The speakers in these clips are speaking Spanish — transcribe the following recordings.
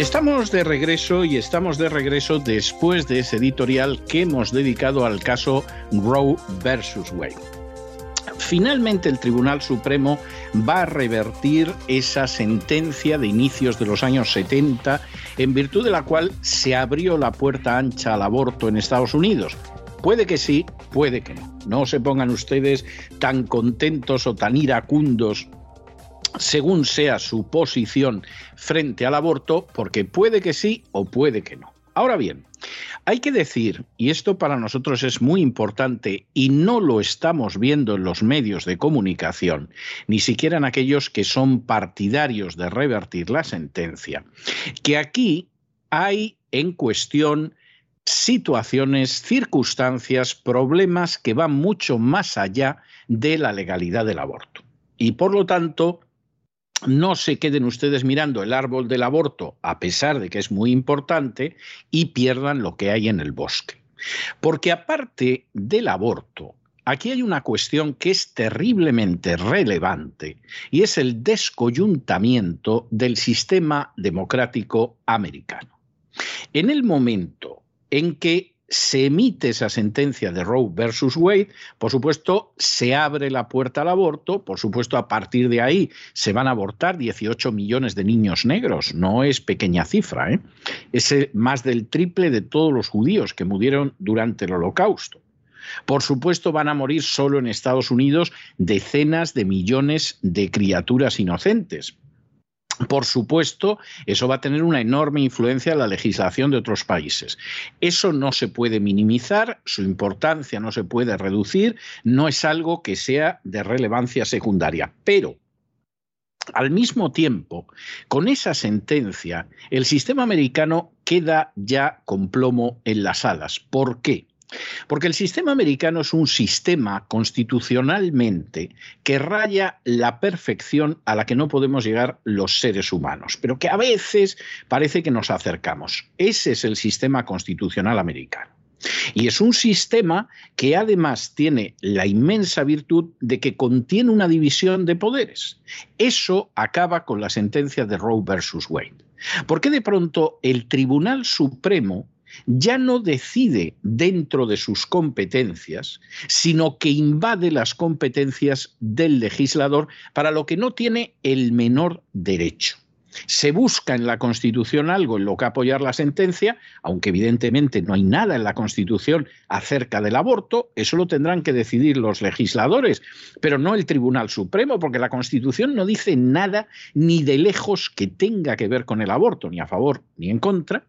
Estamos de regreso y estamos de regreso después de ese editorial que hemos dedicado al caso Roe versus Wade. Finalmente el Tribunal Supremo va a revertir esa sentencia de inicios de los años 70 en virtud de la cual se abrió la puerta ancha al aborto en Estados Unidos. Puede que sí, puede que no. No se pongan ustedes tan contentos o tan iracundos según sea su posición frente al aborto, porque puede que sí o puede que no. Ahora bien, hay que decir, y esto para nosotros es muy importante y no lo estamos viendo en los medios de comunicación, ni siquiera en aquellos que son partidarios de revertir la sentencia, que aquí hay en cuestión situaciones, circunstancias, problemas que van mucho más allá de la legalidad del aborto. Y por lo tanto, no se queden ustedes mirando el árbol del aborto, a pesar de que es muy importante, y pierdan lo que hay en el bosque. Porque aparte del aborto, aquí hay una cuestión que es terriblemente relevante y es el descoyuntamiento del sistema democrático americano. En el momento en que se emite esa sentencia de Roe versus Wade, por supuesto, se abre la puerta al aborto, por supuesto, a partir de ahí se van a abortar 18 millones de niños negros, no es pequeña cifra, ¿eh? es más del triple de todos los judíos que murieron durante el holocausto. Por supuesto, van a morir solo en Estados Unidos decenas de millones de criaturas inocentes. Por supuesto, eso va a tener una enorme influencia en la legislación de otros países. Eso no se puede minimizar, su importancia no se puede reducir, no es algo que sea de relevancia secundaria. Pero, al mismo tiempo, con esa sentencia, el sistema americano queda ya con plomo en las alas. ¿Por qué? Porque el sistema americano es un sistema constitucionalmente que raya la perfección a la que no podemos llegar los seres humanos, pero que a veces parece que nos acercamos. Ese es el sistema constitucional americano. Y es un sistema que además tiene la inmensa virtud de que contiene una división de poderes. Eso acaba con la sentencia de Roe versus Wade. ¿Por qué de pronto el Tribunal Supremo ya no decide dentro de sus competencias, sino que invade las competencias del legislador para lo que no tiene el menor derecho. Se busca en la Constitución algo en lo que apoyar la sentencia, aunque evidentemente no hay nada en la Constitución acerca del aborto, eso lo tendrán que decidir los legisladores, pero no el Tribunal Supremo, porque la Constitución no dice nada ni de lejos que tenga que ver con el aborto, ni a favor ni en contra,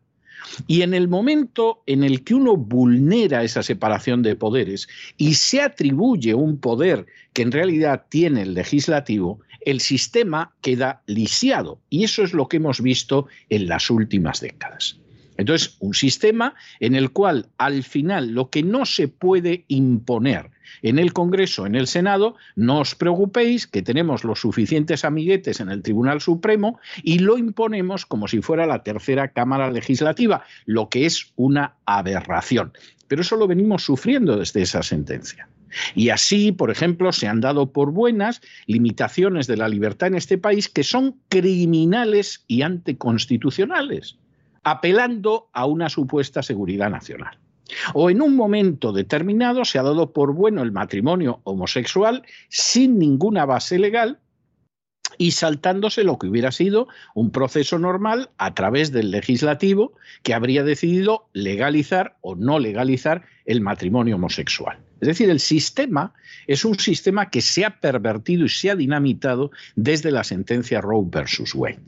y en el momento en el que uno vulnera esa separación de poderes y se atribuye un poder que en realidad tiene el legislativo, el sistema queda lisiado. Y eso es lo que hemos visto en las últimas décadas. Entonces, un sistema en el cual al final lo que no se puede imponer en el Congreso, en el Senado, no os preocupéis que tenemos los suficientes amiguetes en el Tribunal Supremo y lo imponemos como si fuera la tercera Cámara Legislativa, lo que es una aberración. Pero eso lo venimos sufriendo desde esa sentencia. Y así, por ejemplo, se han dado por buenas limitaciones de la libertad en este país que son criminales y anticonstitucionales, apelando a una supuesta seguridad nacional. O en un momento determinado se ha dado por bueno el matrimonio homosexual sin ninguna base legal y saltándose lo que hubiera sido un proceso normal a través del legislativo que habría decidido legalizar o no legalizar el matrimonio homosexual. Es decir, el sistema es un sistema que se ha pervertido y se ha dinamitado desde la sentencia Roe versus Wade.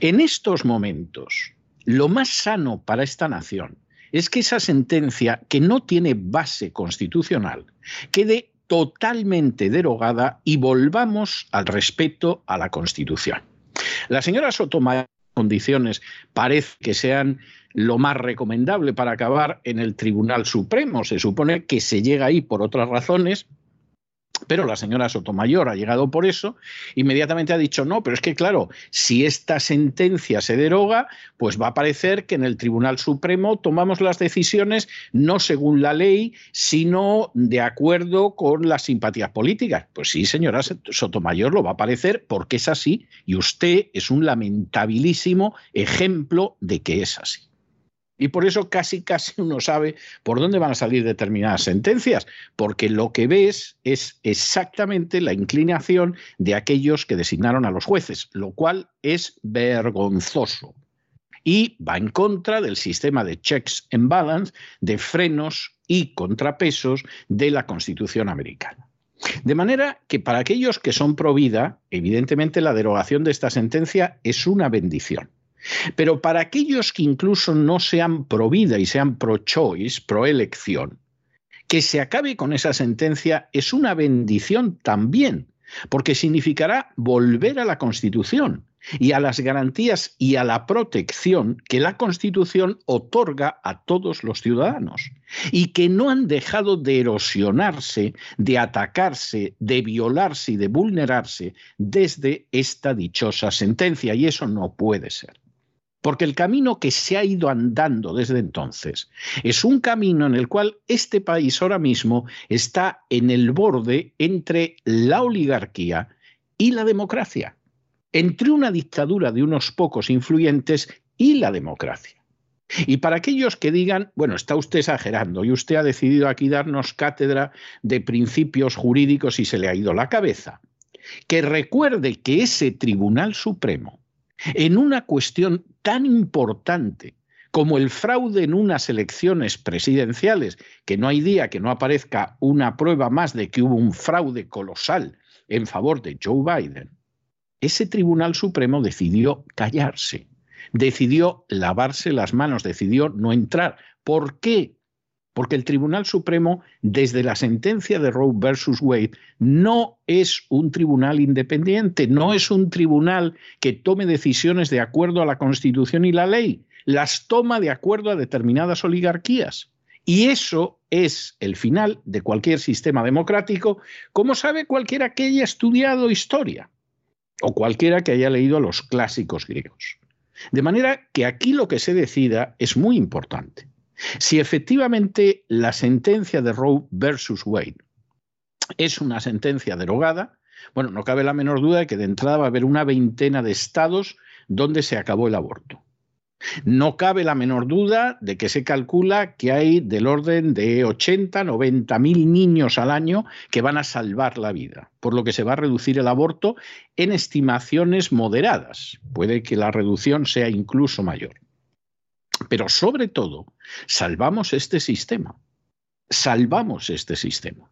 En estos momentos, lo más sano para esta nación es que esa sentencia, que no tiene base constitucional, quede totalmente derogada y volvamos al respeto a la Constitución. La señora Sotomayor condiciones parece que se han lo más recomendable para acabar en el Tribunal Supremo. Se supone que se llega ahí por otras razones, pero la señora Sotomayor ha llegado por eso, inmediatamente ha dicho, no, pero es que claro, si esta sentencia se deroga, pues va a parecer que en el Tribunal Supremo tomamos las decisiones no según la ley, sino de acuerdo con las simpatías políticas. Pues sí, señora Sotomayor, lo va a parecer porque es así y usted es un lamentabilísimo ejemplo de que es así. Y por eso casi, casi uno sabe por dónde van a salir determinadas sentencias, porque lo que ves es exactamente la inclinación de aquellos que designaron a los jueces, lo cual es vergonzoso. Y va en contra del sistema de checks and balance, de frenos y contrapesos de la Constitución americana. De manera que para aquellos que son pro vida, evidentemente la derogación de esta sentencia es una bendición. Pero para aquellos que incluso no sean pro vida y sean pro choice, pro elección, que se acabe con esa sentencia es una bendición también, porque significará volver a la Constitución y a las garantías y a la protección que la Constitución otorga a todos los ciudadanos y que no han dejado de erosionarse, de atacarse, de violarse y de vulnerarse desde esta dichosa sentencia. Y eso no puede ser. Porque el camino que se ha ido andando desde entonces es un camino en el cual este país ahora mismo está en el borde entre la oligarquía y la democracia, entre una dictadura de unos pocos influyentes y la democracia. Y para aquellos que digan, bueno, está usted exagerando y usted ha decidido aquí darnos cátedra de principios jurídicos y se le ha ido la cabeza, que recuerde que ese Tribunal Supremo, en una cuestión tan importante como el fraude en unas elecciones presidenciales, que no hay día que no aparezca una prueba más de que hubo un fraude colosal en favor de Joe Biden, ese Tribunal Supremo decidió callarse, decidió lavarse las manos, decidió no entrar. ¿Por qué? Porque el Tribunal Supremo, desde la sentencia de Roe versus Wade, no es un tribunal independiente, no es un tribunal que tome decisiones de acuerdo a la Constitución y la ley, las toma de acuerdo a determinadas oligarquías. Y eso es el final de cualquier sistema democrático, como sabe cualquiera que haya estudiado historia o cualquiera que haya leído los clásicos griegos. De manera que aquí lo que se decida es muy importante. Si efectivamente la sentencia de Roe versus Wade es una sentencia derogada, bueno, no cabe la menor duda de que de entrada va a haber una veintena de estados donde se acabó el aborto. No cabe la menor duda de que se calcula que hay del orden de 80, 90 mil niños al año que van a salvar la vida, por lo que se va a reducir el aborto en estimaciones moderadas. Puede que la reducción sea incluso mayor. Pero sobre todo, salvamos este sistema. Salvamos este sistema.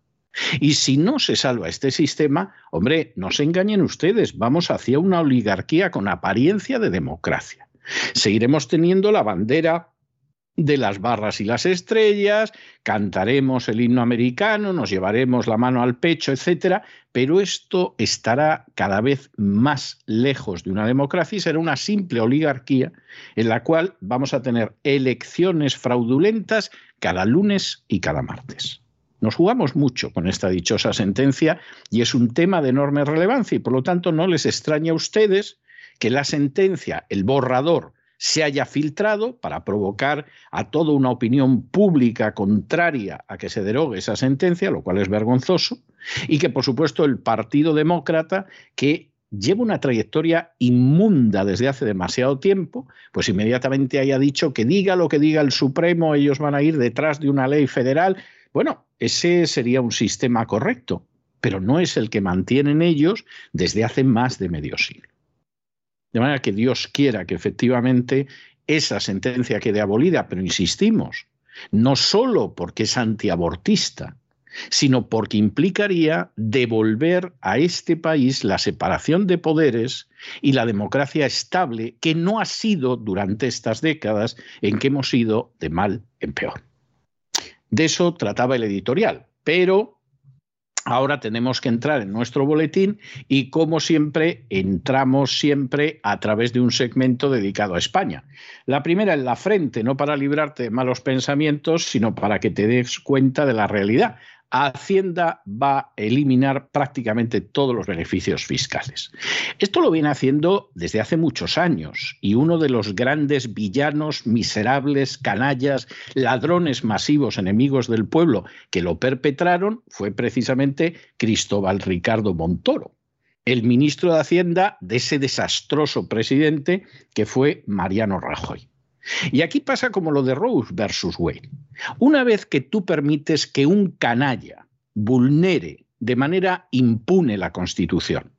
Y si no se salva este sistema, hombre, no se engañen ustedes, vamos hacia una oligarquía con apariencia de democracia. Seguiremos teniendo la bandera de las barras y las estrellas, cantaremos el himno americano, nos llevaremos la mano al pecho, etcétera, pero esto estará cada vez más lejos de una democracia y será una simple oligarquía en la cual vamos a tener elecciones fraudulentas cada lunes y cada martes. Nos jugamos mucho con esta dichosa sentencia y es un tema de enorme relevancia y por lo tanto no les extraña a ustedes que la sentencia, el borrador, se haya filtrado para provocar a toda una opinión pública contraria a que se derogue esa sentencia, lo cual es vergonzoso, y que por supuesto el Partido Demócrata, que lleva una trayectoria inmunda desde hace demasiado tiempo, pues inmediatamente haya dicho que diga lo que diga el Supremo, ellos van a ir detrás de una ley federal. Bueno, ese sería un sistema correcto, pero no es el que mantienen ellos desde hace más de medio siglo. De manera que Dios quiera que efectivamente esa sentencia quede abolida, pero insistimos, no solo porque es antiabortista, sino porque implicaría devolver a este país la separación de poderes y la democracia estable que no ha sido durante estas décadas en que hemos ido de mal en peor. De eso trataba el editorial, pero Ahora tenemos que entrar en nuestro boletín y como siempre entramos siempre a través de un segmento dedicado a España. La primera en la frente, no para librarte de malos pensamientos, sino para que te des cuenta de la realidad. Hacienda va a eliminar prácticamente todos los beneficios fiscales. Esto lo viene haciendo desde hace muchos años y uno de los grandes villanos, miserables, canallas, ladrones masivos, enemigos del pueblo que lo perpetraron fue precisamente Cristóbal Ricardo Montoro, el ministro de Hacienda de ese desastroso presidente que fue Mariano Rajoy. Y aquí pasa como lo de Rose versus Wayne. Una vez que tú permites que un canalla vulnere de manera impune la Constitución,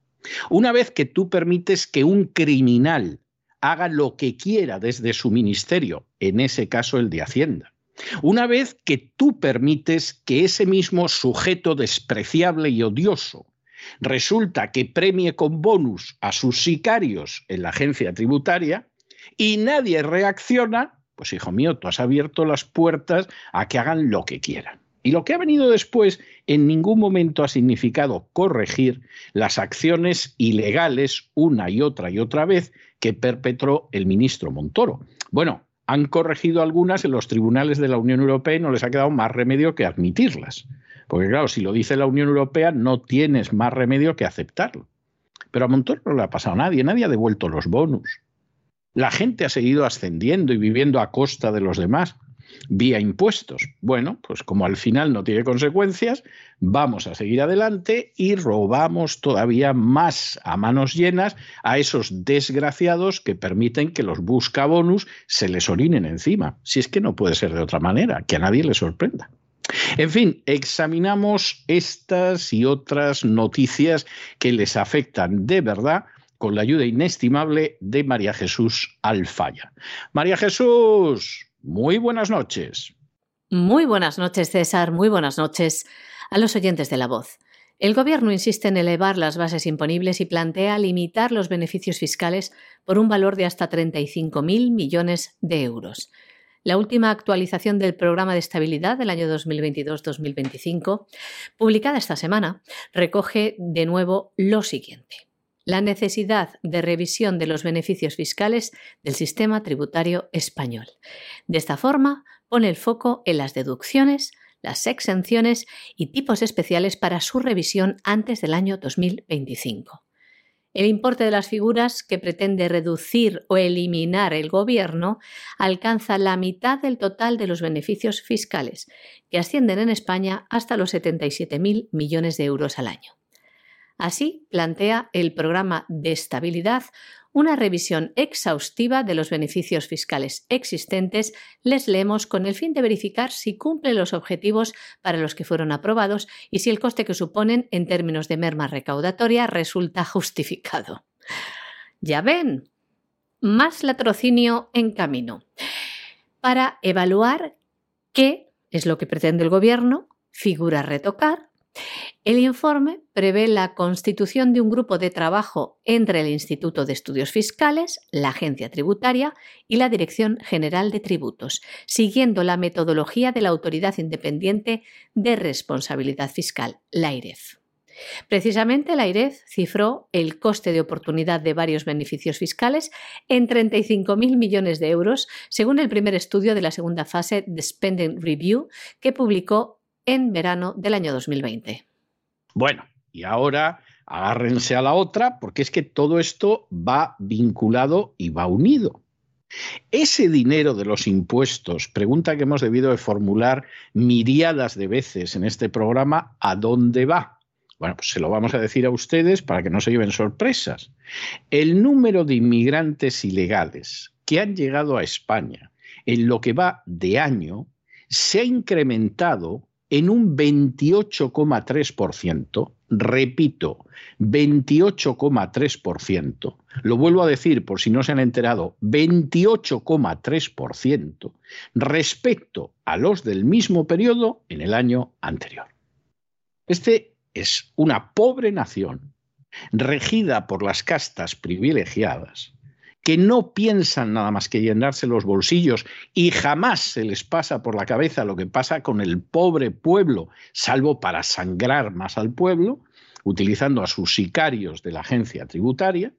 una vez que tú permites que un criminal haga lo que quiera desde su ministerio, en ese caso el de Hacienda, una vez que tú permites que ese mismo sujeto despreciable y odioso resulta que premie con bonus a sus sicarios en la agencia tributaria, y nadie reacciona, pues hijo mío, tú has abierto las puertas a que hagan lo que quieran. Y lo que ha venido después en ningún momento ha significado corregir las acciones ilegales una y otra y otra vez que perpetró el ministro Montoro. Bueno, han corregido algunas en los tribunales de la Unión Europea y no les ha quedado más remedio que admitirlas. Porque claro, si lo dice la Unión Europea, no tienes más remedio que aceptarlo. Pero a Montoro no le ha pasado a nadie, nadie ha devuelto los bonus. La gente ha seguido ascendiendo y viviendo a costa de los demás vía impuestos. Bueno, pues como al final no tiene consecuencias, vamos a seguir adelante y robamos todavía más a manos llenas a esos desgraciados que permiten que los buscabonus se les orinen encima. Si es que no puede ser de otra manera, que a nadie le sorprenda. En fin, examinamos estas y otras noticias que les afectan de verdad con la ayuda inestimable de María Jesús Alfaya. María Jesús, muy buenas noches. Muy buenas noches, César. Muy buenas noches a los oyentes de la voz. El Gobierno insiste en elevar las bases imponibles y plantea limitar los beneficios fiscales por un valor de hasta 35.000 millones de euros. La última actualización del Programa de Estabilidad del año 2022-2025, publicada esta semana, recoge de nuevo lo siguiente la necesidad de revisión de los beneficios fiscales del sistema tributario español. De esta forma, pone el foco en las deducciones, las exenciones y tipos especiales para su revisión antes del año 2025. El importe de las figuras que pretende reducir o eliminar el Gobierno alcanza la mitad del total de los beneficios fiscales, que ascienden en España hasta los 77.000 millones de euros al año. Así plantea el programa de estabilidad una revisión exhaustiva de los beneficios fiscales existentes, les leemos con el fin de verificar si cumplen los objetivos para los que fueron aprobados y si el coste que suponen en términos de merma recaudatoria resulta justificado. Ya ven, más latrocinio en camino. Para evaluar qué es lo que pretende el Gobierno, figura retocar, el informe prevé la constitución de un grupo de trabajo entre el Instituto de Estudios Fiscales, la Agencia Tributaria y la Dirección General de Tributos, siguiendo la metodología de la Autoridad Independiente de Responsabilidad Fiscal, la AIREF. Precisamente la AIREF cifró el coste de oportunidad de varios beneficios fiscales en 35.000 millones de euros, según el primer estudio de la segunda fase de Spending Review que publicó en verano del año 2020. Bueno, y ahora agárrense a la otra porque es que todo esto va vinculado y va unido. Ese dinero de los impuestos, pregunta que hemos debido de formular miriadas de veces en este programa, ¿a dónde va? Bueno, pues se lo vamos a decir a ustedes para que no se lleven sorpresas. El número de inmigrantes ilegales que han llegado a España en lo que va de año se ha incrementado en un 28,3%, repito, 28,3%, lo vuelvo a decir por si no se han enterado, 28,3% respecto a los del mismo periodo en el año anterior. Este es una pobre nación regida por las castas privilegiadas que no piensan nada más que llenarse los bolsillos y jamás se les pasa por la cabeza lo que pasa con el pobre pueblo, salvo para sangrar más al pueblo, utilizando a sus sicarios de la agencia tributaria,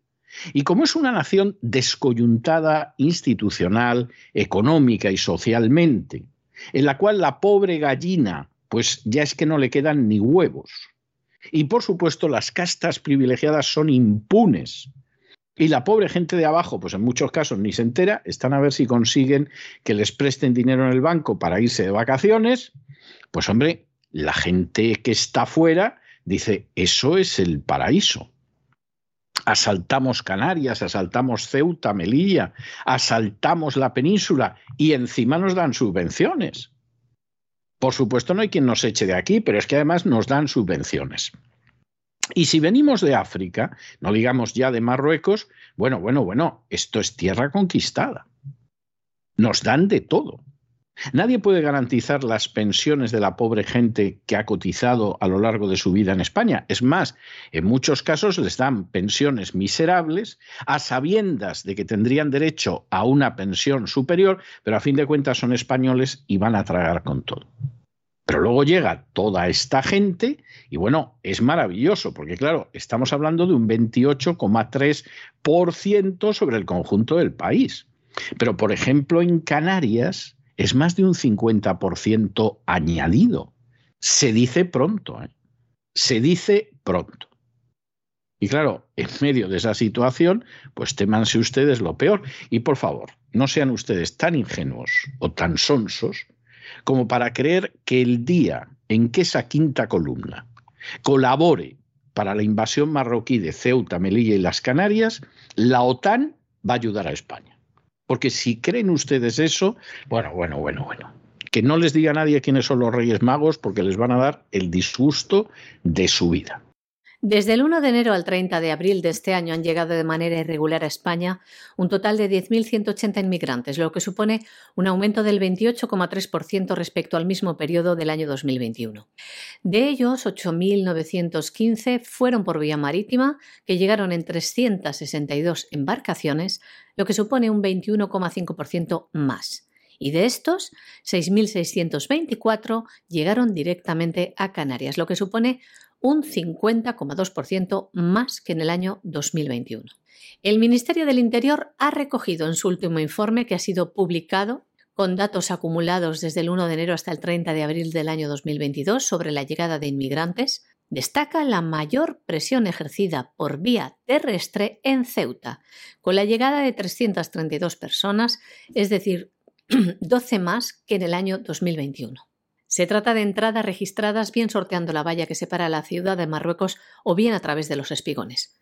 y como es una nación descoyuntada institucional, económica y socialmente, en la cual la pobre gallina, pues ya es que no le quedan ni huevos. Y por supuesto las castas privilegiadas son impunes. Y la pobre gente de abajo, pues en muchos casos ni se entera, están a ver si consiguen que les presten dinero en el banco para irse de vacaciones. Pues hombre, la gente que está afuera dice, eso es el paraíso asaltamos Canarias, asaltamos Ceuta, Melilla, asaltamos la península y encima nos dan subvenciones. Por supuesto no hay quien nos eche de aquí, pero es que además nos dan subvenciones. Y si venimos de África, no digamos ya de Marruecos, bueno, bueno, bueno, esto es tierra conquistada. Nos dan de todo. Nadie puede garantizar las pensiones de la pobre gente que ha cotizado a lo largo de su vida en España. Es más, en muchos casos les dan pensiones miserables a sabiendas de que tendrían derecho a una pensión superior, pero a fin de cuentas son españoles y van a tragar con todo. Pero luego llega toda esta gente y bueno, es maravilloso porque claro, estamos hablando de un 28,3% sobre el conjunto del país. Pero por ejemplo en Canarias es más de un 50% añadido. Se dice pronto, ¿eh? se dice pronto. Y claro, en medio de esa situación, pues temanse ustedes lo peor. Y por favor, no sean ustedes tan ingenuos o tan sonsos como para creer que el día en que esa quinta columna colabore para la invasión marroquí de Ceuta, Melilla y las Canarias, la OTAN va a ayudar a España. Porque si creen ustedes eso, bueno, bueno, bueno, bueno. Que no les diga nadie quiénes son los Reyes Magos porque les van a dar el disgusto de su vida. Desde el 1 de enero al 30 de abril de este año han llegado de manera irregular a España un total de 10.180 inmigrantes, lo que supone un aumento del 28,3% respecto al mismo periodo del año 2021. De ellos, 8.915 fueron por vía marítima, que llegaron en 362 embarcaciones, lo que supone un 21,5% más. Y de estos, 6.624 llegaron directamente a Canarias, lo que supone un 50,2% más que en el año 2021. El Ministerio del Interior ha recogido en su último informe, que ha sido publicado con datos acumulados desde el 1 de enero hasta el 30 de abril del año 2022 sobre la llegada de inmigrantes, destaca la mayor presión ejercida por vía terrestre en Ceuta, con la llegada de 332 personas, es decir, 12 más que en el año 2021. Se trata de entradas registradas bien sorteando la valla que separa la ciudad de Marruecos o bien a través de los espigones.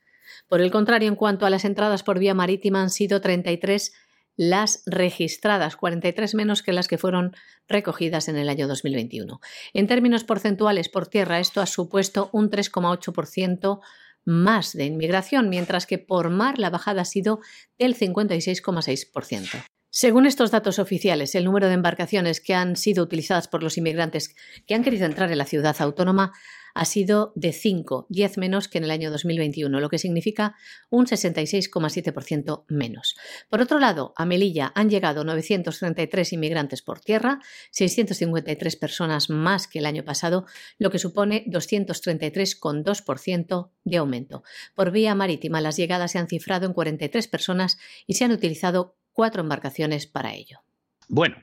Por el contrario, en cuanto a las entradas por vía marítima han sido 33 las registradas, 43 menos que las que fueron recogidas en el año 2021. En términos porcentuales por tierra, esto ha supuesto un 3,8% más de inmigración, mientras que por mar la bajada ha sido del 56,6%. Según estos datos oficiales, el número de embarcaciones que han sido utilizadas por los inmigrantes que han querido entrar en la ciudad autónoma ha sido de 5, 10 menos que en el año 2021, lo que significa un 66,7% menos. Por otro lado, a Melilla han llegado 933 inmigrantes por tierra, 653 personas más que el año pasado, lo que supone 233,2% de aumento. Por vía marítima, las llegadas se han cifrado en 43 personas y se han utilizado cuatro embarcaciones para ello. Bueno,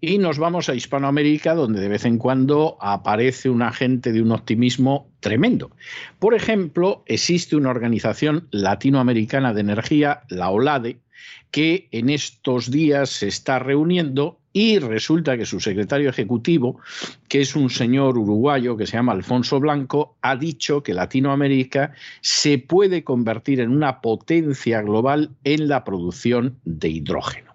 y nos vamos a Hispanoamérica, donde de vez en cuando aparece un agente de un optimismo tremendo. Por ejemplo, existe una organización latinoamericana de energía, la OLADE, que en estos días se está reuniendo y resulta que su secretario ejecutivo, que es un señor uruguayo que se llama Alfonso Blanco, ha dicho que Latinoamérica se puede convertir en una potencia global en la producción de hidrógeno.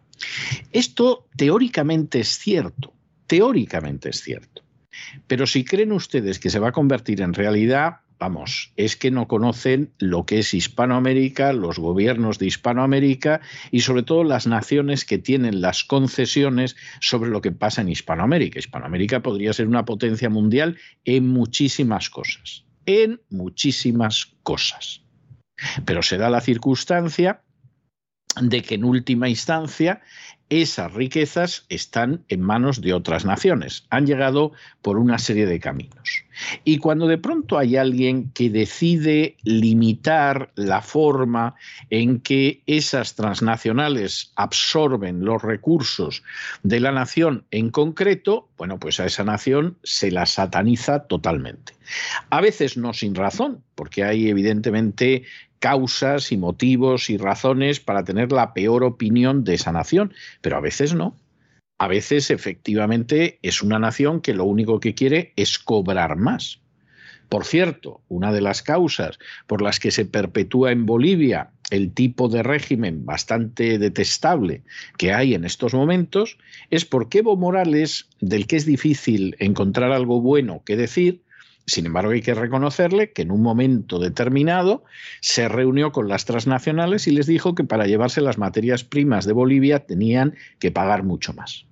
Esto teóricamente es cierto, teóricamente es cierto. Pero si creen ustedes que se va a convertir en realidad, vamos, es que no conocen lo que es Hispanoamérica, los gobiernos de Hispanoamérica y sobre todo las naciones que tienen las concesiones sobre lo que pasa en Hispanoamérica. Hispanoamérica podría ser una potencia mundial en muchísimas cosas, en muchísimas cosas. Pero se da la circunstancia de que en última instancia esas riquezas están en manos de otras naciones, han llegado por una serie de caminos. Y cuando de pronto hay alguien que decide limitar la forma en que esas transnacionales absorben los recursos de la nación en concreto, bueno, pues a esa nación se la sataniza totalmente. A veces no sin razón, porque hay evidentemente causas y motivos y razones para tener la peor opinión de esa nación, pero a veces no. A veces efectivamente es una nación que lo único que quiere es cobrar más. Por cierto, una de las causas por las que se perpetúa en Bolivia el tipo de régimen bastante detestable que hay en estos momentos es porque Evo Morales, del que es difícil encontrar algo bueno que decir, sin embargo, hay que reconocerle que en un momento determinado se reunió con las transnacionales y les dijo que para llevarse las materias primas de Bolivia tenían que pagar mucho más.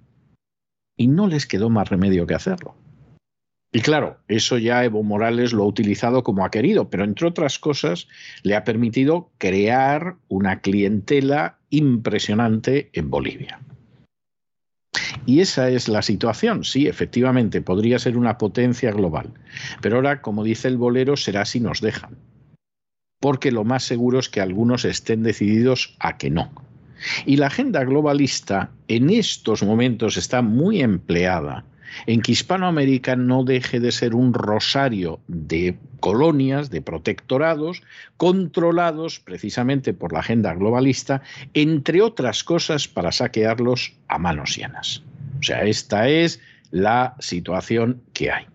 Y no les quedó más remedio que hacerlo. Y claro, eso ya Evo Morales lo ha utilizado como ha querido, pero entre otras cosas le ha permitido crear una clientela impresionante en Bolivia. Y esa es la situación. Sí, efectivamente, podría ser una potencia global. Pero ahora, como dice el bolero, será si nos dejan. Porque lo más seguro es que algunos estén decididos a que no. Y la agenda globalista en estos momentos está muy empleada en que Hispanoamérica no deje de ser un rosario de colonias, de protectorados, controlados precisamente por la agenda globalista, entre otras cosas para saquearlos a manos llenas. O sea, esta es la situación que hay.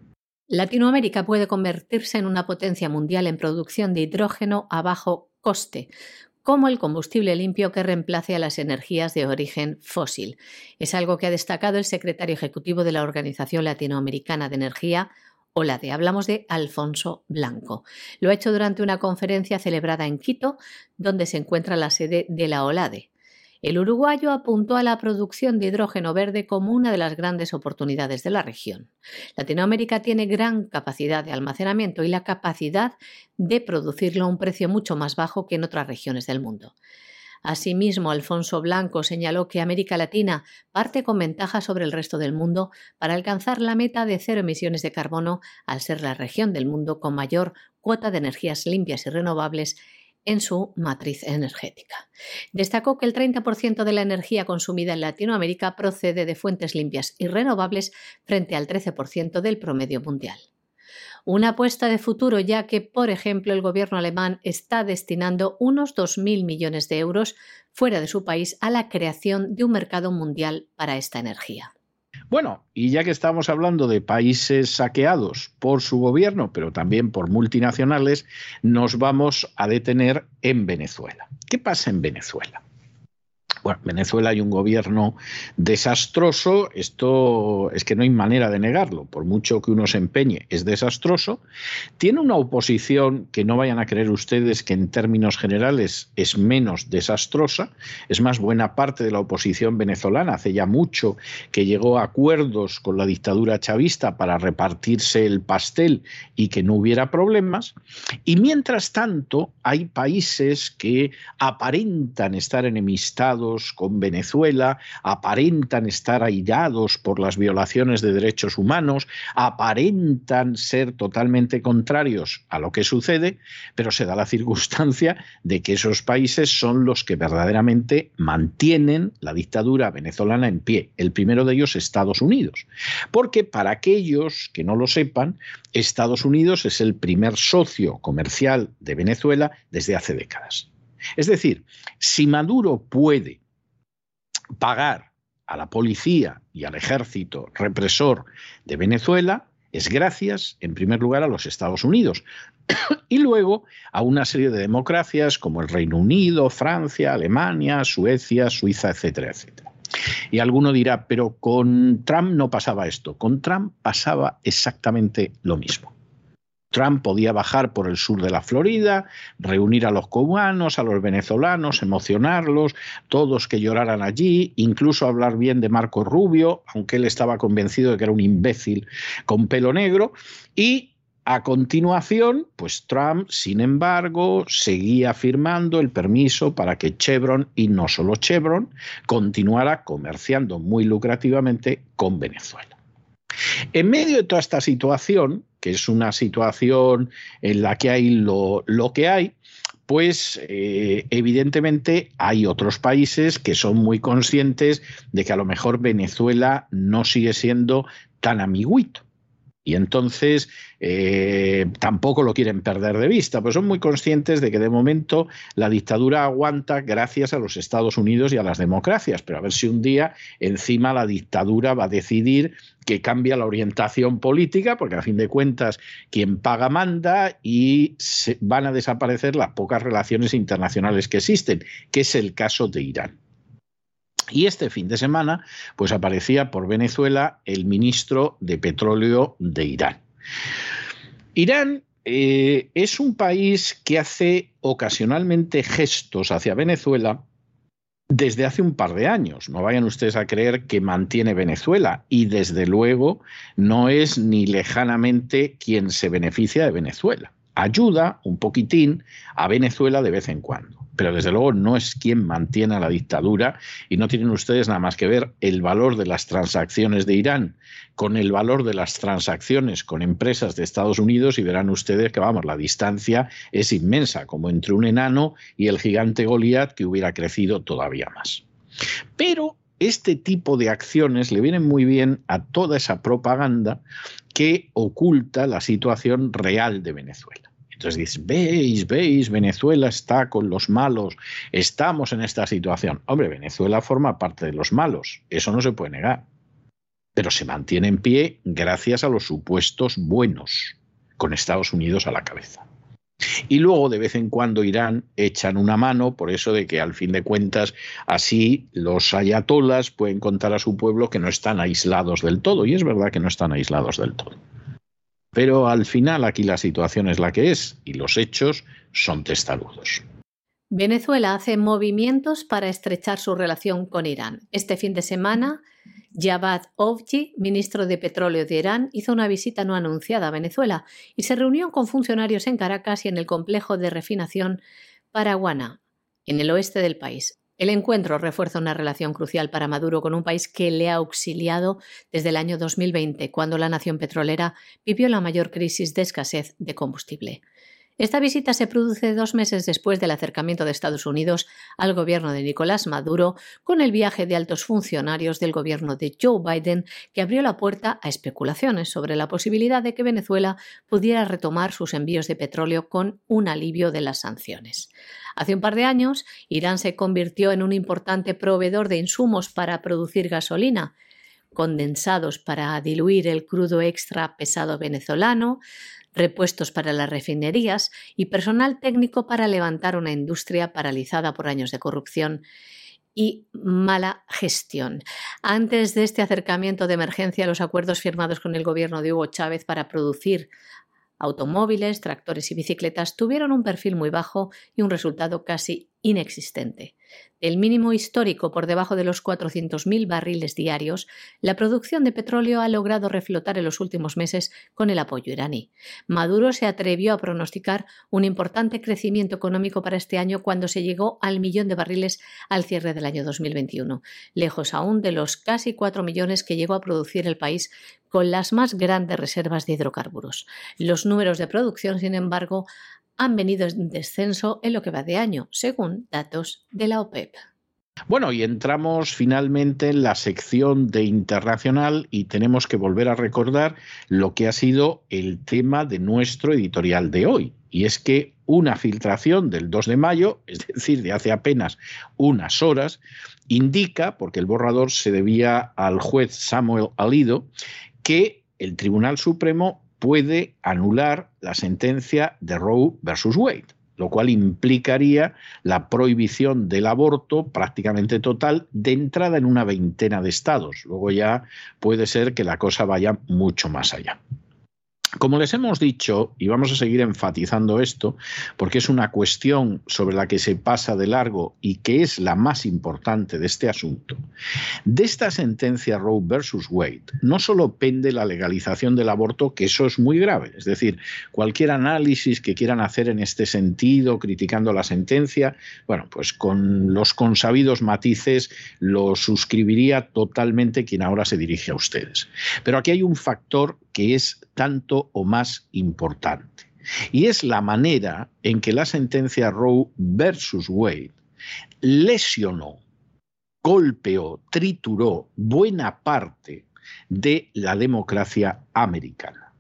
Latinoamérica puede convertirse en una potencia mundial en producción de hidrógeno a bajo coste, como el combustible limpio que reemplace a las energías de origen fósil. Es algo que ha destacado el secretario ejecutivo de la Organización Latinoamericana de Energía, OLADE. Hablamos de Alfonso Blanco. Lo ha hecho durante una conferencia celebrada en Quito, donde se encuentra la sede de la OLADE. El uruguayo apuntó a la producción de hidrógeno verde como una de las grandes oportunidades de la región. Latinoamérica tiene gran capacidad de almacenamiento y la capacidad de producirlo a un precio mucho más bajo que en otras regiones del mundo. Asimismo, Alfonso Blanco señaló que América Latina parte con ventaja sobre el resto del mundo para alcanzar la meta de cero emisiones de carbono al ser la región del mundo con mayor cuota de energías limpias y renovables en su matriz energética. Destacó que el 30% de la energía consumida en Latinoamérica procede de fuentes limpias y renovables frente al 13% del promedio mundial. Una apuesta de futuro ya que, por ejemplo, el gobierno alemán está destinando unos 2.000 millones de euros fuera de su país a la creación de un mercado mundial para esta energía. Bueno, y ya que estamos hablando de países saqueados por su gobierno, pero también por multinacionales, nos vamos a detener en Venezuela. ¿Qué pasa en Venezuela? Bueno, Venezuela hay un gobierno desastroso, esto es que no hay manera de negarlo, por mucho que uno se empeñe, es desastroso. Tiene una oposición que no vayan a creer ustedes que en términos generales es menos desastrosa, es más buena parte de la oposición venezolana, hace ya mucho que llegó a acuerdos con la dictadura chavista para repartirse el pastel y que no hubiera problemas. Y mientras tanto, hay países que aparentan estar enemistados con Venezuela, aparentan estar airados por las violaciones de derechos humanos, aparentan ser totalmente contrarios a lo que sucede, pero se da la circunstancia de que esos países son los que verdaderamente mantienen la dictadura venezolana en pie. El primero de ellos, Estados Unidos. Porque para aquellos que no lo sepan, Estados Unidos es el primer socio comercial de Venezuela desde hace décadas. Es decir, si Maduro puede pagar a la policía y al ejército represor de Venezuela es gracias, en primer lugar, a los Estados Unidos y luego a una serie de democracias como el Reino Unido, Francia, Alemania, Suecia, Suiza, etcétera, etcétera. Y alguno dirá, pero con Trump no pasaba esto. Con Trump pasaba exactamente lo mismo. Trump podía bajar por el sur de la Florida, reunir a los cubanos, a los venezolanos, emocionarlos, todos que lloraran allí, incluso hablar bien de Marco Rubio, aunque él estaba convencido de que era un imbécil con pelo negro, y A continuación, pues Trump, sin embargo, seguía firmando el permiso para que Chevron, y no solo Chevron, continuara comerciando muy lucrativamente con Venezuela. En medio de toda esta situación, que es una situación en la que hay lo, que hay, pues eh, evidentemente hay otros países que son muy conscientes de que a lo mejor Venezuela no sigue siendo tan amiguito. Y entonces eh, tampoco lo quieren perder de vista, pues son muy conscientes de que de momento la dictadura aguanta gracias a los Estados Unidos y a las democracias, pero a ver si un día encima la dictadura va a decidir que cambia la orientación política, porque a fin de cuentas quien paga manda y van a desaparecer las pocas relaciones internacionales que existen, que es el caso de Irán. Y este fin de semana, pues aparecía por Venezuela el ministro de Petróleo de Irán. Irán eh, es un país que hace ocasionalmente gestos hacia Venezuela desde hace un par de años. No vayan ustedes a creer que mantiene Venezuela y desde luego no es ni lejanamente quien se beneficia de Venezuela. Ayuda un poquitín a Venezuela de vez en cuando pero desde luego no es quien mantiene a la dictadura y no tienen ustedes nada más que ver el valor de las transacciones de Irán con el valor de las transacciones con empresas de Estados Unidos y verán ustedes que, vamos, la distancia es inmensa, como entre un enano y el gigante Goliat que hubiera crecido todavía más. Pero este tipo de acciones le vienen muy bien a toda esa propaganda que oculta la situación real de Venezuela. Entonces dices, veis, veis, Venezuela está con los malos, estamos en esta situación. Hombre, Venezuela forma parte de los malos, eso no se puede negar. Pero se mantiene en pie gracias a los supuestos buenos, con Estados Unidos a la cabeza. Y luego de vez en cuando Irán echan una mano por eso de que al fin de cuentas así los ayatolas pueden contar a su pueblo que no están aislados del todo. Y es verdad que no están aislados del todo. Pero al final aquí la situación es la que es y los hechos son testarudos. Venezuela hace movimientos para estrechar su relación con Irán. Este fin de semana, Javad Ovji, ministro de Petróleo de Irán, hizo una visita no anunciada a Venezuela y se reunió con funcionarios en Caracas y en el complejo de refinación Paraguana, en el oeste del país. El encuentro refuerza una relación crucial para Maduro con un país que le ha auxiliado desde el año 2020, cuando la nación petrolera vivió la mayor crisis de escasez de combustible. Esta visita se produce dos meses después del acercamiento de Estados Unidos al gobierno de Nicolás Maduro con el viaje de altos funcionarios del gobierno de Joe Biden que abrió la puerta a especulaciones sobre la posibilidad de que Venezuela pudiera retomar sus envíos de petróleo con un alivio de las sanciones. Hace un par de años, Irán se convirtió en un importante proveedor de insumos para producir gasolina, condensados para diluir el crudo extra pesado venezolano, repuestos para las refinerías y personal técnico para levantar una industria paralizada por años de corrupción y mala gestión. Antes de este acercamiento de emergencia, los acuerdos firmados con el gobierno de Hugo Chávez para producir automóviles, tractores y bicicletas tuvieron un perfil muy bajo y un resultado casi inexistente. Del mínimo histórico por debajo de los 400.000 barriles diarios, la producción de petróleo ha logrado reflotar en los últimos meses con el apoyo iraní. Maduro se atrevió a pronosticar un importante crecimiento económico para este año cuando se llegó al millón de barriles al cierre del año 2021, lejos aún de los casi 4 millones que llegó a producir el país con las más grandes reservas de hidrocarburos. Los números de producción, sin embargo, han venido en descenso en lo que va de año, según datos de la OPEP. Bueno, y entramos finalmente en la sección de internacional y tenemos que volver a recordar lo que ha sido el tema de nuestro editorial de hoy. Y es que una filtración del 2 de mayo, es decir, de hace apenas unas horas, indica, porque el borrador se debía al juez Samuel Alido, que el Tribunal Supremo puede anular la sentencia de Roe versus Wade, lo cual implicaría la prohibición del aborto prácticamente total de entrada en una veintena de estados. Luego ya puede ser que la cosa vaya mucho más allá. Como les hemos dicho, y vamos a seguir enfatizando esto, porque es una cuestión sobre la que se pasa de largo y que es la más importante de este asunto, de esta sentencia Roe versus Wade no solo pende la legalización del aborto, que eso es muy grave, es decir, cualquier análisis que quieran hacer en este sentido, criticando la sentencia, bueno, pues con los consabidos matices lo suscribiría totalmente quien ahora se dirige a ustedes. Pero aquí hay un factor que es tanto o más importante. Y es la manera en que la sentencia Roe versus Wade lesionó, golpeó, trituró buena parte de la democracia americana.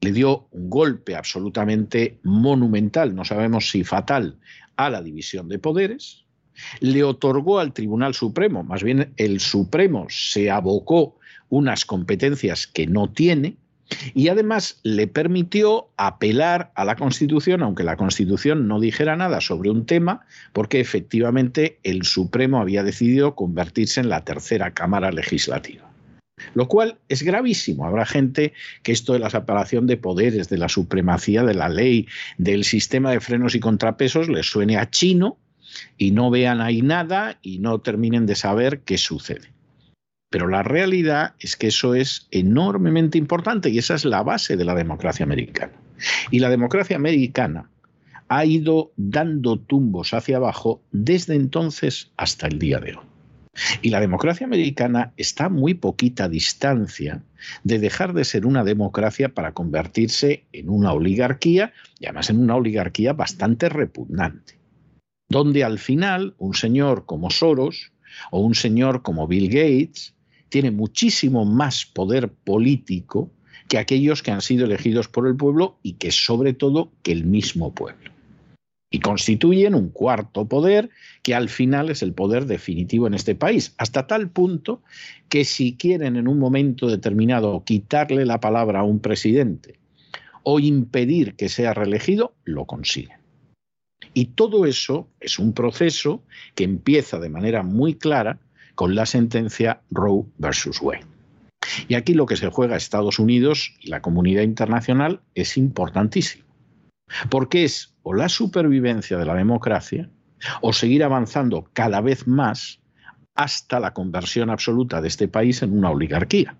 Le dio un golpe absolutamente monumental, no sabemos si fatal, a la división de poderes, le otorgó al Tribunal Supremo, más bien el Supremo se abocó unas competencias que no tiene, y además le permitió apelar a la Constitución, aunque la Constitución no dijera nada sobre un tema, porque efectivamente el Supremo había decidido convertirse en la tercera Cámara Legislativa. Lo cual es gravísimo. Habrá gente que esto de la separación de poderes, de la supremacía de la ley, del sistema de frenos y contrapesos les suene a chino y no vean ahí nada y no terminen de saber qué sucede. Pero la realidad es que eso es enormemente importante y esa es la base de la democracia americana. Y la democracia americana ha ido dando tumbos hacia abajo desde entonces hasta el día de hoy. Y la democracia americana está a muy poquita distancia de dejar de ser una democracia para convertirse en una oligarquía, y además en una oligarquía bastante repugnante, donde al final un señor como Soros o un señor como Bill Gates tiene muchísimo más poder político que aquellos que han sido elegidos por el pueblo y que sobre todo que el mismo pueblo. Y constituyen un cuarto poder que al final es el poder definitivo en este país, hasta tal punto que si quieren en un momento determinado quitarle la palabra a un presidente o impedir que sea reelegido, lo consiguen. Y todo eso es un proceso que empieza de manera muy clara con la sentencia Roe versus Wade. Y aquí lo que se juega Estados Unidos y la comunidad internacional es importantísimo, porque es o la supervivencia de la democracia o seguir avanzando cada vez más hasta la conversión absoluta de este país en una oligarquía,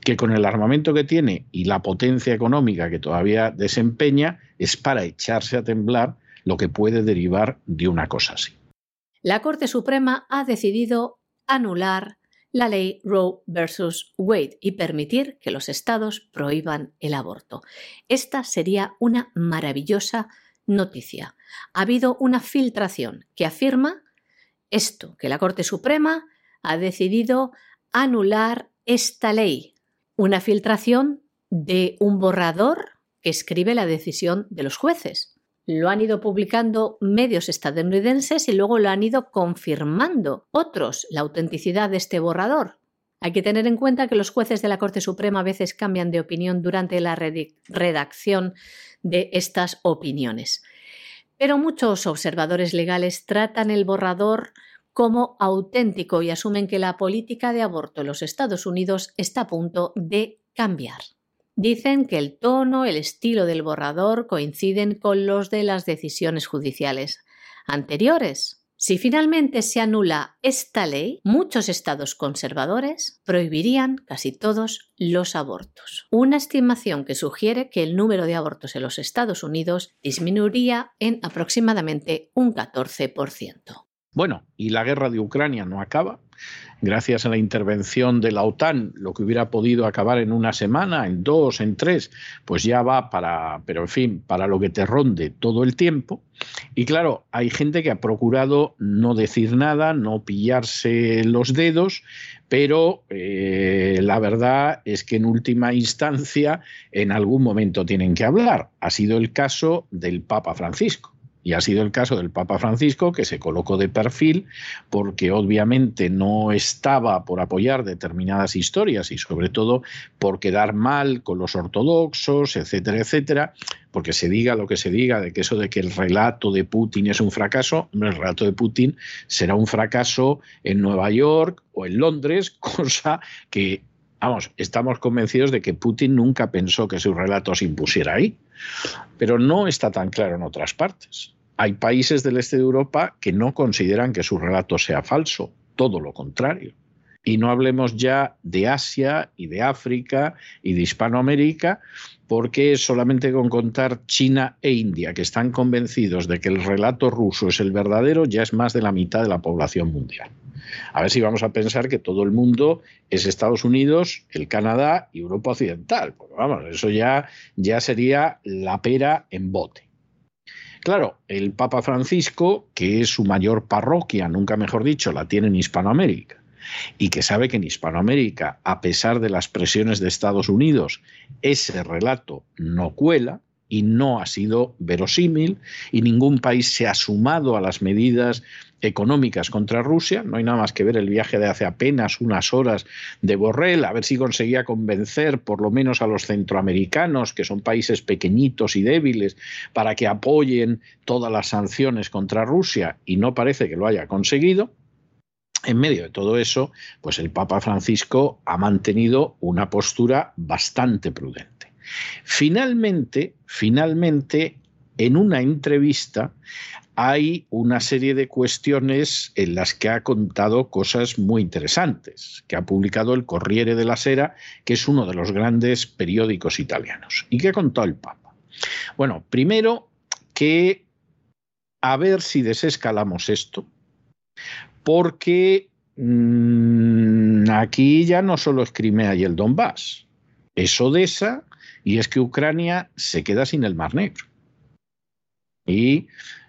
que con el armamento que tiene y la potencia económica que todavía desempeña es para echarse a temblar lo que puede derivar de una cosa así. La Corte Suprema ha decidido anular la ley Roe versus Wade y permitir que los estados prohíban el aborto. Esta sería una maravillosa noticia. Ha habido una filtración que afirma esto, que la Corte Suprema ha decidido anular esta ley. Una filtración de un borrador que escribe la decisión de los jueces lo han ido publicando medios estadounidenses y luego lo han ido confirmando otros la autenticidad de este borrador. Hay que tener en cuenta que los jueces de la Corte Suprema a veces cambian de opinión durante la redacción de estas opiniones. Pero muchos observadores legales tratan el borrador como auténtico y asumen que la política de aborto en los Estados Unidos está a punto de cambiar. Dicen que el tono, el estilo del borrador coinciden con los de las decisiones judiciales anteriores. Si finalmente se anula esta ley, muchos estados conservadores prohibirían casi todos los abortos. Una estimación que sugiere que el número de abortos en los Estados Unidos disminuiría en aproximadamente un 14%. Bueno, y la guerra de Ucrania no acaba gracias a la intervención de la OTAN, lo que hubiera podido acabar en una semana, en dos, en tres, pues ya va para, pero en fin, para lo que te ronde todo el tiempo. Y claro, hay gente que ha procurado no decir nada, no pillarse los dedos, pero eh, la verdad es que en última instancia en algún momento tienen que hablar. Ha sido el caso del Papa Francisco. Y ha sido el caso del Papa Francisco, que se colocó de perfil porque obviamente no estaba por apoyar determinadas historias y sobre todo por quedar mal con los ortodoxos, etcétera, etcétera, porque se diga lo que se diga de que eso de que el relato de Putin es un fracaso, el relato de Putin será un fracaso en Nueva York o en Londres, cosa que Vamos, estamos convencidos de que Putin nunca pensó que su relato se impusiera ahí, pero no está tan claro en otras partes. Hay países del este de Europa que no consideran que su relato sea falso, todo lo contrario. Y no hablemos ya de Asia y de África y de Hispanoamérica, porque solamente con contar China e India, que están convencidos de que el relato ruso es el verdadero, ya es más de la mitad de la población mundial. A ver si vamos a pensar que todo el mundo es Estados Unidos, el Canadá y Europa Occidental. vamos, eso ya, ya sería la pera en bote. Claro, el Papa Francisco, que es su mayor parroquia, nunca mejor dicho, la tiene en Hispanoamérica, y que sabe que en Hispanoamérica, a pesar de las presiones de Estados Unidos, ese relato no cuela, y no ha sido verosímil y ningún país se ha sumado a las medidas económicas contra Rusia. No hay nada más que ver el viaje de hace apenas unas horas de Borrell, a ver si conseguía convencer por lo menos a los centroamericanos, que son países pequeñitos y débiles, para que apoyen todas las sanciones contra Rusia y no parece que lo haya conseguido. En medio de todo eso, pues el Papa Francisco ha mantenido una postura bastante prudente. Finalmente, finalmente, en una entrevista hay una serie de cuestiones en las que ha contado cosas muy interesantes, que ha publicado el Corriere della Sera, que es uno de los grandes periódicos italianos. ¿Y qué contado el Papa? Bueno, primero que a ver si desescalamos esto, porque mmm, aquí ya no solo es Crimea y el Donbass, es Odessa y es que Ucrania se queda sin el Mar Negro. Y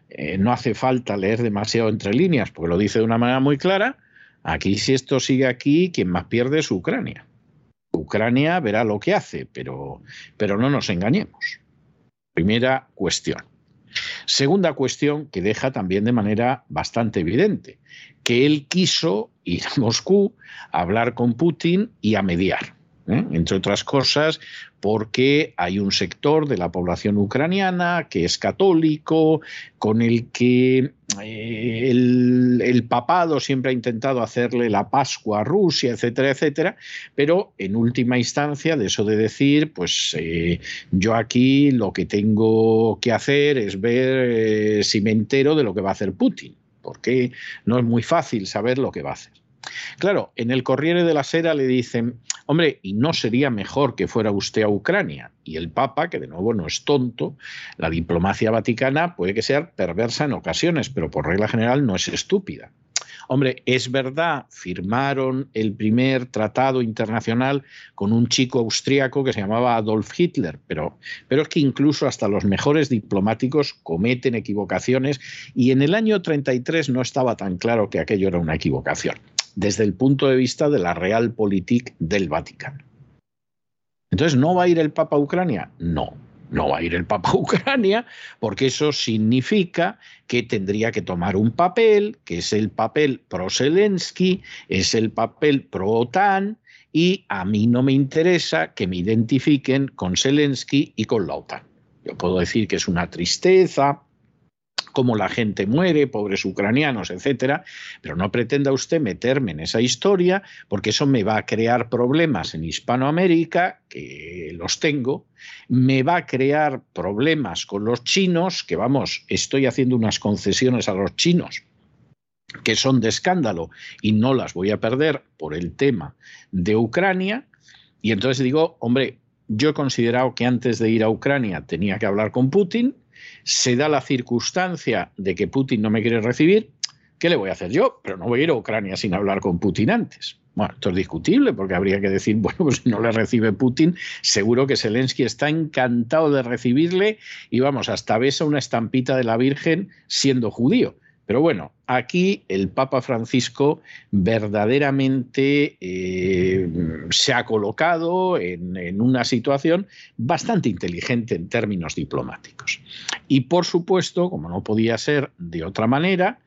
eh, no hace falta leer demasiado entre líneas, porque lo dice de una manera muy clara. Aquí, si esto sigue aquí, quien más pierde es Ucrania. Ucrania verá lo que hace, pero, pero no nos engañemos. Primera cuestión. Segunda cuestión que deja también de manera bastante evidente, que él quiso ir a Moscú a hablar con Putin y a mediar. ¿Eh? entre otras cosas porque hay un sector de la población ucraniana que es católico, con el que eh, el, papado siempre ha intentado hacerle la Pascua a Rusia, etcétera, etcétera, pero en última instancia, de eso de decir, pues eh, yo aquí lo que tengo que hacer es ver si me entero de lo que va a hacer Putin, porque no es muy fácil saber lo que va a hacer. Claro, en el Corriere de la Sera le dicen, hombre, ¿y no sería mejor que fuera usted a Ucrania? Y el Papa, que de nuevo no es tonto, la diplomacia vaticana puede que sea perversa en ocasiones, pero por regla general no es estúpida. Hombre, es verdad, firmaron el primer tratado internacional con un chico austríaco que se llamaba Adolf Hitler, pero, pero es que incluso hasta los mejores diplomáticos cometen equivocaciones y en el año 33 no estaba tan claro que aquello era una equivocación desde el punto de vista de la realpolitik del Vaticano. Entonces, ¿no va a ir el Papa a Ucrania? No, no va a ir el Papa a Ucrania porque eso significa que tendría que tomar un papel, que es el papel pro-Zelensky, es el papel pro-OTAN, y a mí no me interesa que me identifiquen con Zelensky y con la OTAN. Yo puedo decir que es una tristeza, cómo la gente muere, pobres ucranianos, etcétera, pero no pretenda usted meterme en esa historia porque eso me va a crear problemas en Hispanoamérica, que los tengo, me va a crear problemas con los chinos, que vamos, estoy haciendo unas concesiones a los chinos que son de escándalo y no las voy a perder por el tema de Ucrania. Y entonces digo, hombre, yo he considerado que antes de ir a Ucrania tenía que hablar con Putin, se da la circunstancia de que Putin no me quiere recibir, ¿qué le voy a hacer yo? Pero no voy a ir a Ucrania sin hablar con Putin antes. Bueno, esto es discutible porque habría que decir, bueno, pues si no le recibe Putin, seguro que Zelensky está encantado de recibirle y vamos, hasta besa una estampita de la Virgen siendo judío. Pero bueno, aquí el Papa Francisco verdaderamente eh, se ha colocado en, una situación bastante inteligente en términos diplomáticos. Y por supuesto, como no podía ser de otra manera,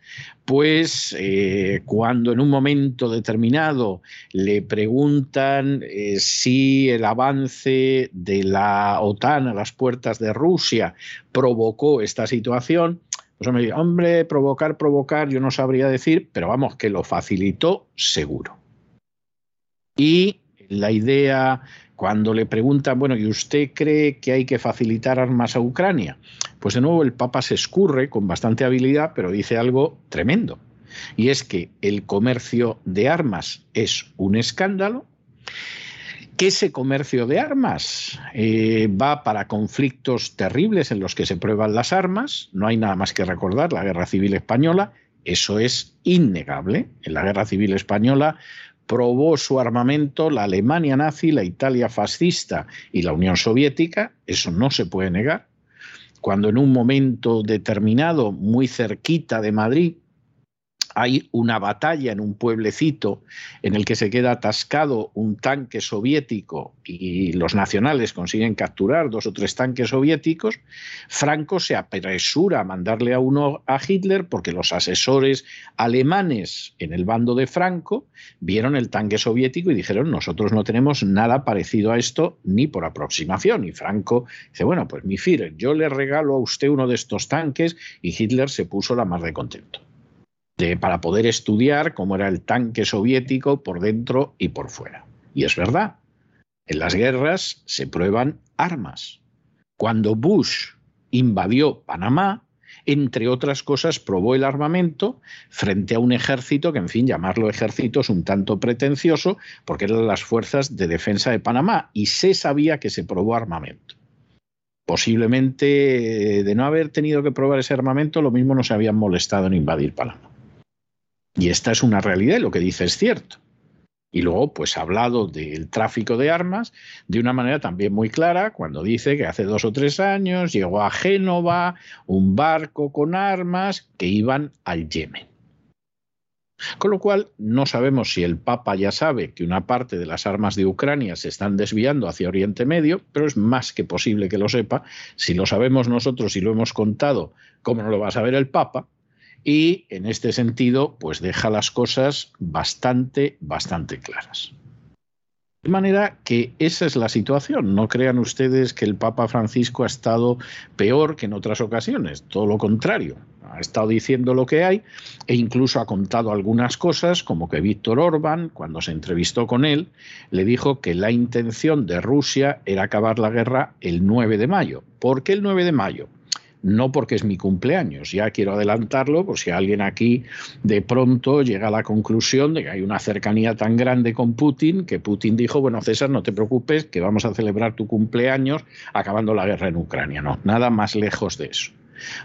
pues eh, cuando en un momento determinado le preguntan eh, si el avance de la OTAN a las puertas de Rusia provocó esta situación, pues hombre, provocar, provocar, yo no sabría decir, pero vamos, que lo facilitó seguro. Y la idea cuando le preguntan, bueno, ¿y usted cree que hay que facilitar armas a Ucrania? Pues de nuevo el Papa se escurre con bastante habilidad, pero dice algo tremendo. Y es que el comercio de armas es un escándalo que ese comercio de armas eh, va para conflictos terribles en los que se prueban las armas. No hay nada más que recordar la Guerra Civil Española. Eso es innegable. En la Guerra Civil Española probó su armamento la Alemania nazi, la Italia fascista y la Unión Soviética. Eso no se puede negar. Cuando en un momento determinado, muy cerquita de Madrid, hay una batalla en un pueblecito en el que se queda atascado un tanque soviético y los nacionales consiguen capturar dos o tres tanques soviéticos, Franco se apresura a mandarle a uno a Hitler porque los asesores alemanes en el bando de Franco vieron el tanque soviético y dijeron nosotros no tenemos nada parecido a esto ni por aproximación. Y Franco dice, bueno, pues mi Führer, yo le regalo a usted uno de estos tanques y Hitler se puso la más de contento para poder estudiar cómo era el tanque soviético por dentro y por fuera. Y es verdad, en las guerras se prueban armas. Cuando Bush invadió Panamá, entre otras cosas, probó el armamento frente a un ejército que, en fin, llamarlo ejército es un tanto pretencioso, porque eran las fuerzas de defensa de Panamá, y se sabía que se probó armamento. Posiblemente, de no haber tenido que probar ese armamento, lo mismo no se habían molestado en invadir Panamá. Y esta es una realidad y lo que dice es cierto. Y luego, pues ha hablado del tráfico de armas de una manera también muy clara, cuando dice que hace dos o tres años llegó a Génova un barco con armas que iban al Yemen. Con lo cual, no sabemos si el Papa ya sabe que una parte de las armas de Ucrania se están desviando hacia Oriente Medio, pero es más que posible que lo sepa. Si lo sabemos nosotros y lo hemos contado, ¿cómo no lo va a saber el Papa? Y en este sentido pues deja las cosas bastante, bastante claras. De manera que esa es la situación. No crean ustedes que el Papa Francisco ha estado peor que en otras ocasiones. Todo lo contrario. Ha estado diciendo lo que hay e incluso ha contado algunas cosas, como que Víctor Orbán, cuando se entrevistó con él, le dijo que la intención de Rusia era acabar la guerra el 9 de mayo. ¿Por qué el 9 de mayo? No porque es mi cumpleaños. Ya quiero adelantarlo, por si alguien aquí de pronto llega a la conclusión de que hay una cercanía tan grande con Putin que Putin dijo, bueno, César, no te preocupes, que vamos a celebrar tu cumpleaños acabando la guerra en Ucrania. No, nada más lejos de eso.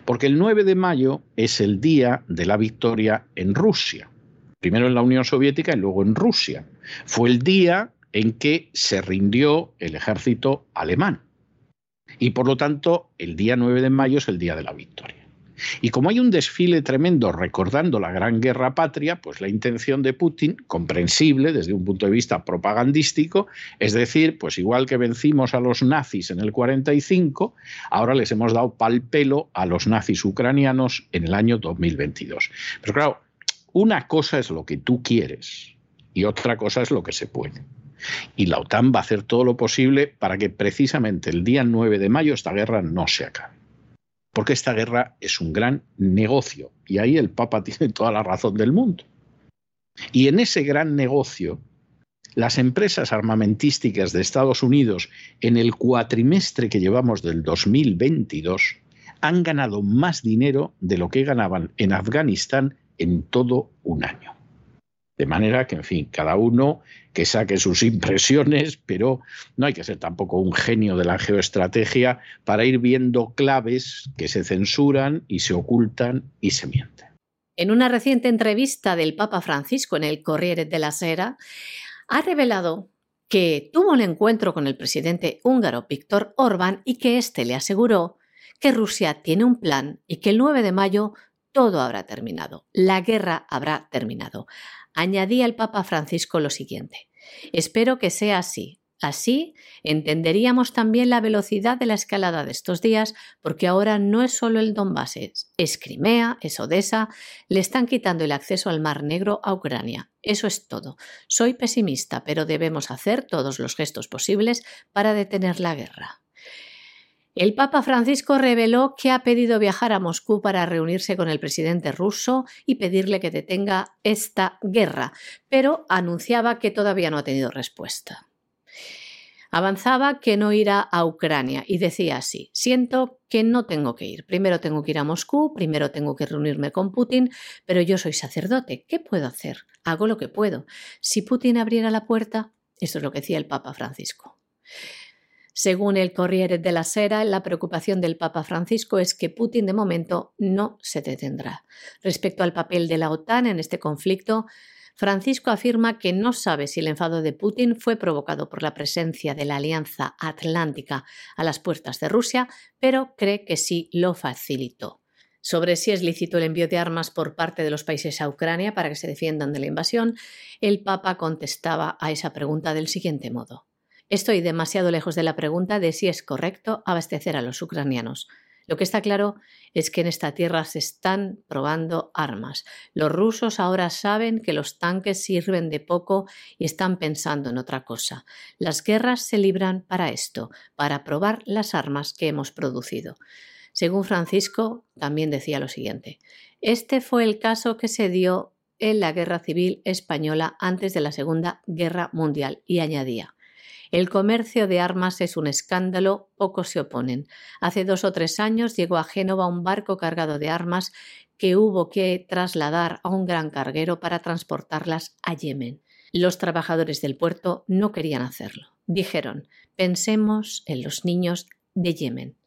Porque el 9 de mayo es el día de la victoria en Rusia. Primero en la Unión Soviética y luego en Rusia. Fue el día en que se rindió el ejército alemán. Y por lo tanto, el día 9 de mayo es el día de la victoria. Y como hay un desfile tremendo recordando la Gran Guerra Patria, pues la intención de Putin, comprensible desde un punto de vista propagandístico, es decir, pues igual que vencimos a los nazis en el 45, ahora les hemos dado pal pelo a los nazis ucranianos en el año 2022. Pero claro, una cosa es lo que tú quieres y otra cosa es lo que se puede. Y la OTAN va a hacer todo lo posible para que precisamente el día 9 de mayo esta guerra no se acabe. Porque esta guerra es un gran negocio. Y ahí el Papa tiene toda la razón del mundo. Y en ese gran negocio, las empresas armamentísticas de Estados Unidos en el cuatrimestre que llevamos del 2022 han ganado más dinero de lo que ganaban en Afganistán en todo un año. De manera que, en fin, cada uno que saque sus impresiones, pero no hay que ser tampoco un genio de la geoestrategia para ir viendo claves que se censuran y se ocultan y se mienten. En una reciente entrevista del Papa Francisco en el Corriere della Sera, ha revelado que tuvo un encuentro con el presidente húngaro Víctor Orbán y que éste le aseguró que Rusia tiene un plan y que el 9 de mayo todo habrá terminado, la guerra habrá terminado añadía el Papa Francisco lo siguiente. Espero que sea así. Así entenderíamos también la velocidad de la escalada de estos días, porque ahora no es solo el Donbass, es Crimea, es Odessa, le están quitando el acceso al Mar Negro a Ucrania. Eso es todo. Soy pesimista, pero debemos hacer todos los gestos posibles para detener la guerra. El Papa Francisco reveló que ha pedido viajar a Moscú para reunirse con el presidente ruso y pedirle que detenga esta guerra, pero anunciaba que todavía no ha tenido respuesta. Avanzaba que no irá a Ucrania y decía así, siento que no tengo que ir. Primero tengo que ir a Moscú, primero tengo que reunirme con Putin, pero yo soy sacerdote. ¿Qué puedo hacer? Hago lo que puedo. Si Putin abriera la puerta, esto es lo que decía el Papa Francisco. Según el Corriere la Sera, la preocupación del Papa Francisco es que Putin de momento no se detendrá. Respecto al papel de la OTAN en este conflicto, Francisco afirma que no sabe si el enfado de Putin fue provocado por la presencia de la Alianza Atlántica a las puertas de Rusia, pero cree que sí lo facilitó. Sobre si es lícito el envío de armas por parte de los países a Ucrania para que se defiendan de la invasión, el Papa contestaba a esa pregunta del siguiente modo. Estoy demasiado lejos de la pregunta de si es correcto abastecer a los ucranianos. Lo que está claro es que en esta tierra se están probando armas. Los rusos ahora saben que los tanques sirven de poco y están pensando en otra cosa. Las guerras se libran para esto, para probar las armas que hemos producido. Según Francisco, también decía lo siguiente. Este fue el caso que se dio en la Guerra Civil Española antes de la Segunda Guerra Mundial y añadía el comercio de armas es un escándalo, pocos se oponen. Hace dos o tres años llegó a Génova un barco cargado de armas que hubo que trasladar a un gran carguero para transportarlas a Yemen. Los trabajadores del puerto no querían hacerlo. Dijeron, pensemos en los niños de Yemen.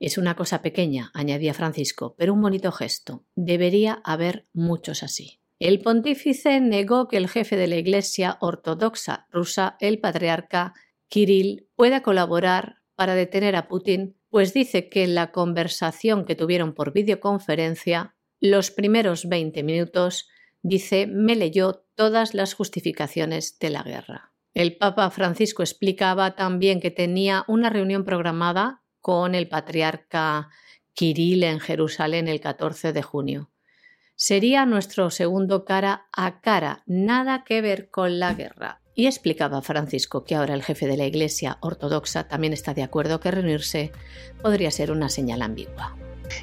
Es una cosa pequeña, añadía Francisco, pero un bonito gesto. Debería haber muchos así. El pontífice negó que el jefe de la Iglesia ortodoxa rusa, el patriarca Kirill, pueda colaborar para detener a Putin, pues dice que en la conversación que tuvieron por videoconferencia, los primeros 20 minutos, dice, me leyó todas las justificaciones de la guerra. El Papa Francisco explicaba también que tenía una reunión programada con el patriarca Kirill en Jerusalén el 14 de junio. Sería nuestro segundo cara a cara, nada que ver con la guerra. Y explicaba Francisco que ahora el jefe de la Iglesia ortodoxa también está de acuerdo que reunirse podría ser una señal ambigua.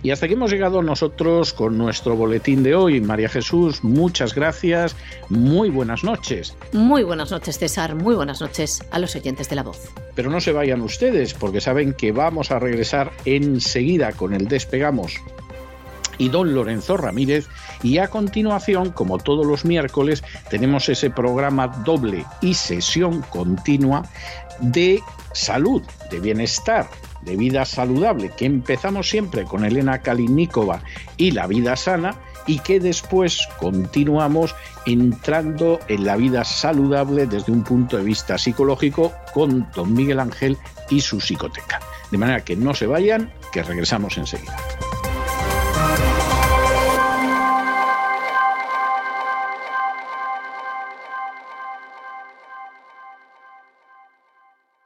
Y hasta aquí hemos llegado nosotros con nuestro boletín de hoy. María Jesús, muchas gracias. Muy buenas noches. Muy buenas noches, César. Muy buenas noches a los oyentes de la voz. Pero no se vayan ustedes, porque saben que vamos a regresar enseguida con el Despegamos y don Lorenzo Ramírez. Y a continuación, como todos los miércoles, tenemos ese programa doble y sesión continua de salud, de bienestar, de vida saludable, que empezamos siempre con Elena Kalinikova y la vida sana y que después continuamos entrando en la vida saludable desde un punto de vista psicológico con don Miguel Ángel y su psicoteca. De manera que no se vayan, que regresamos enseguida.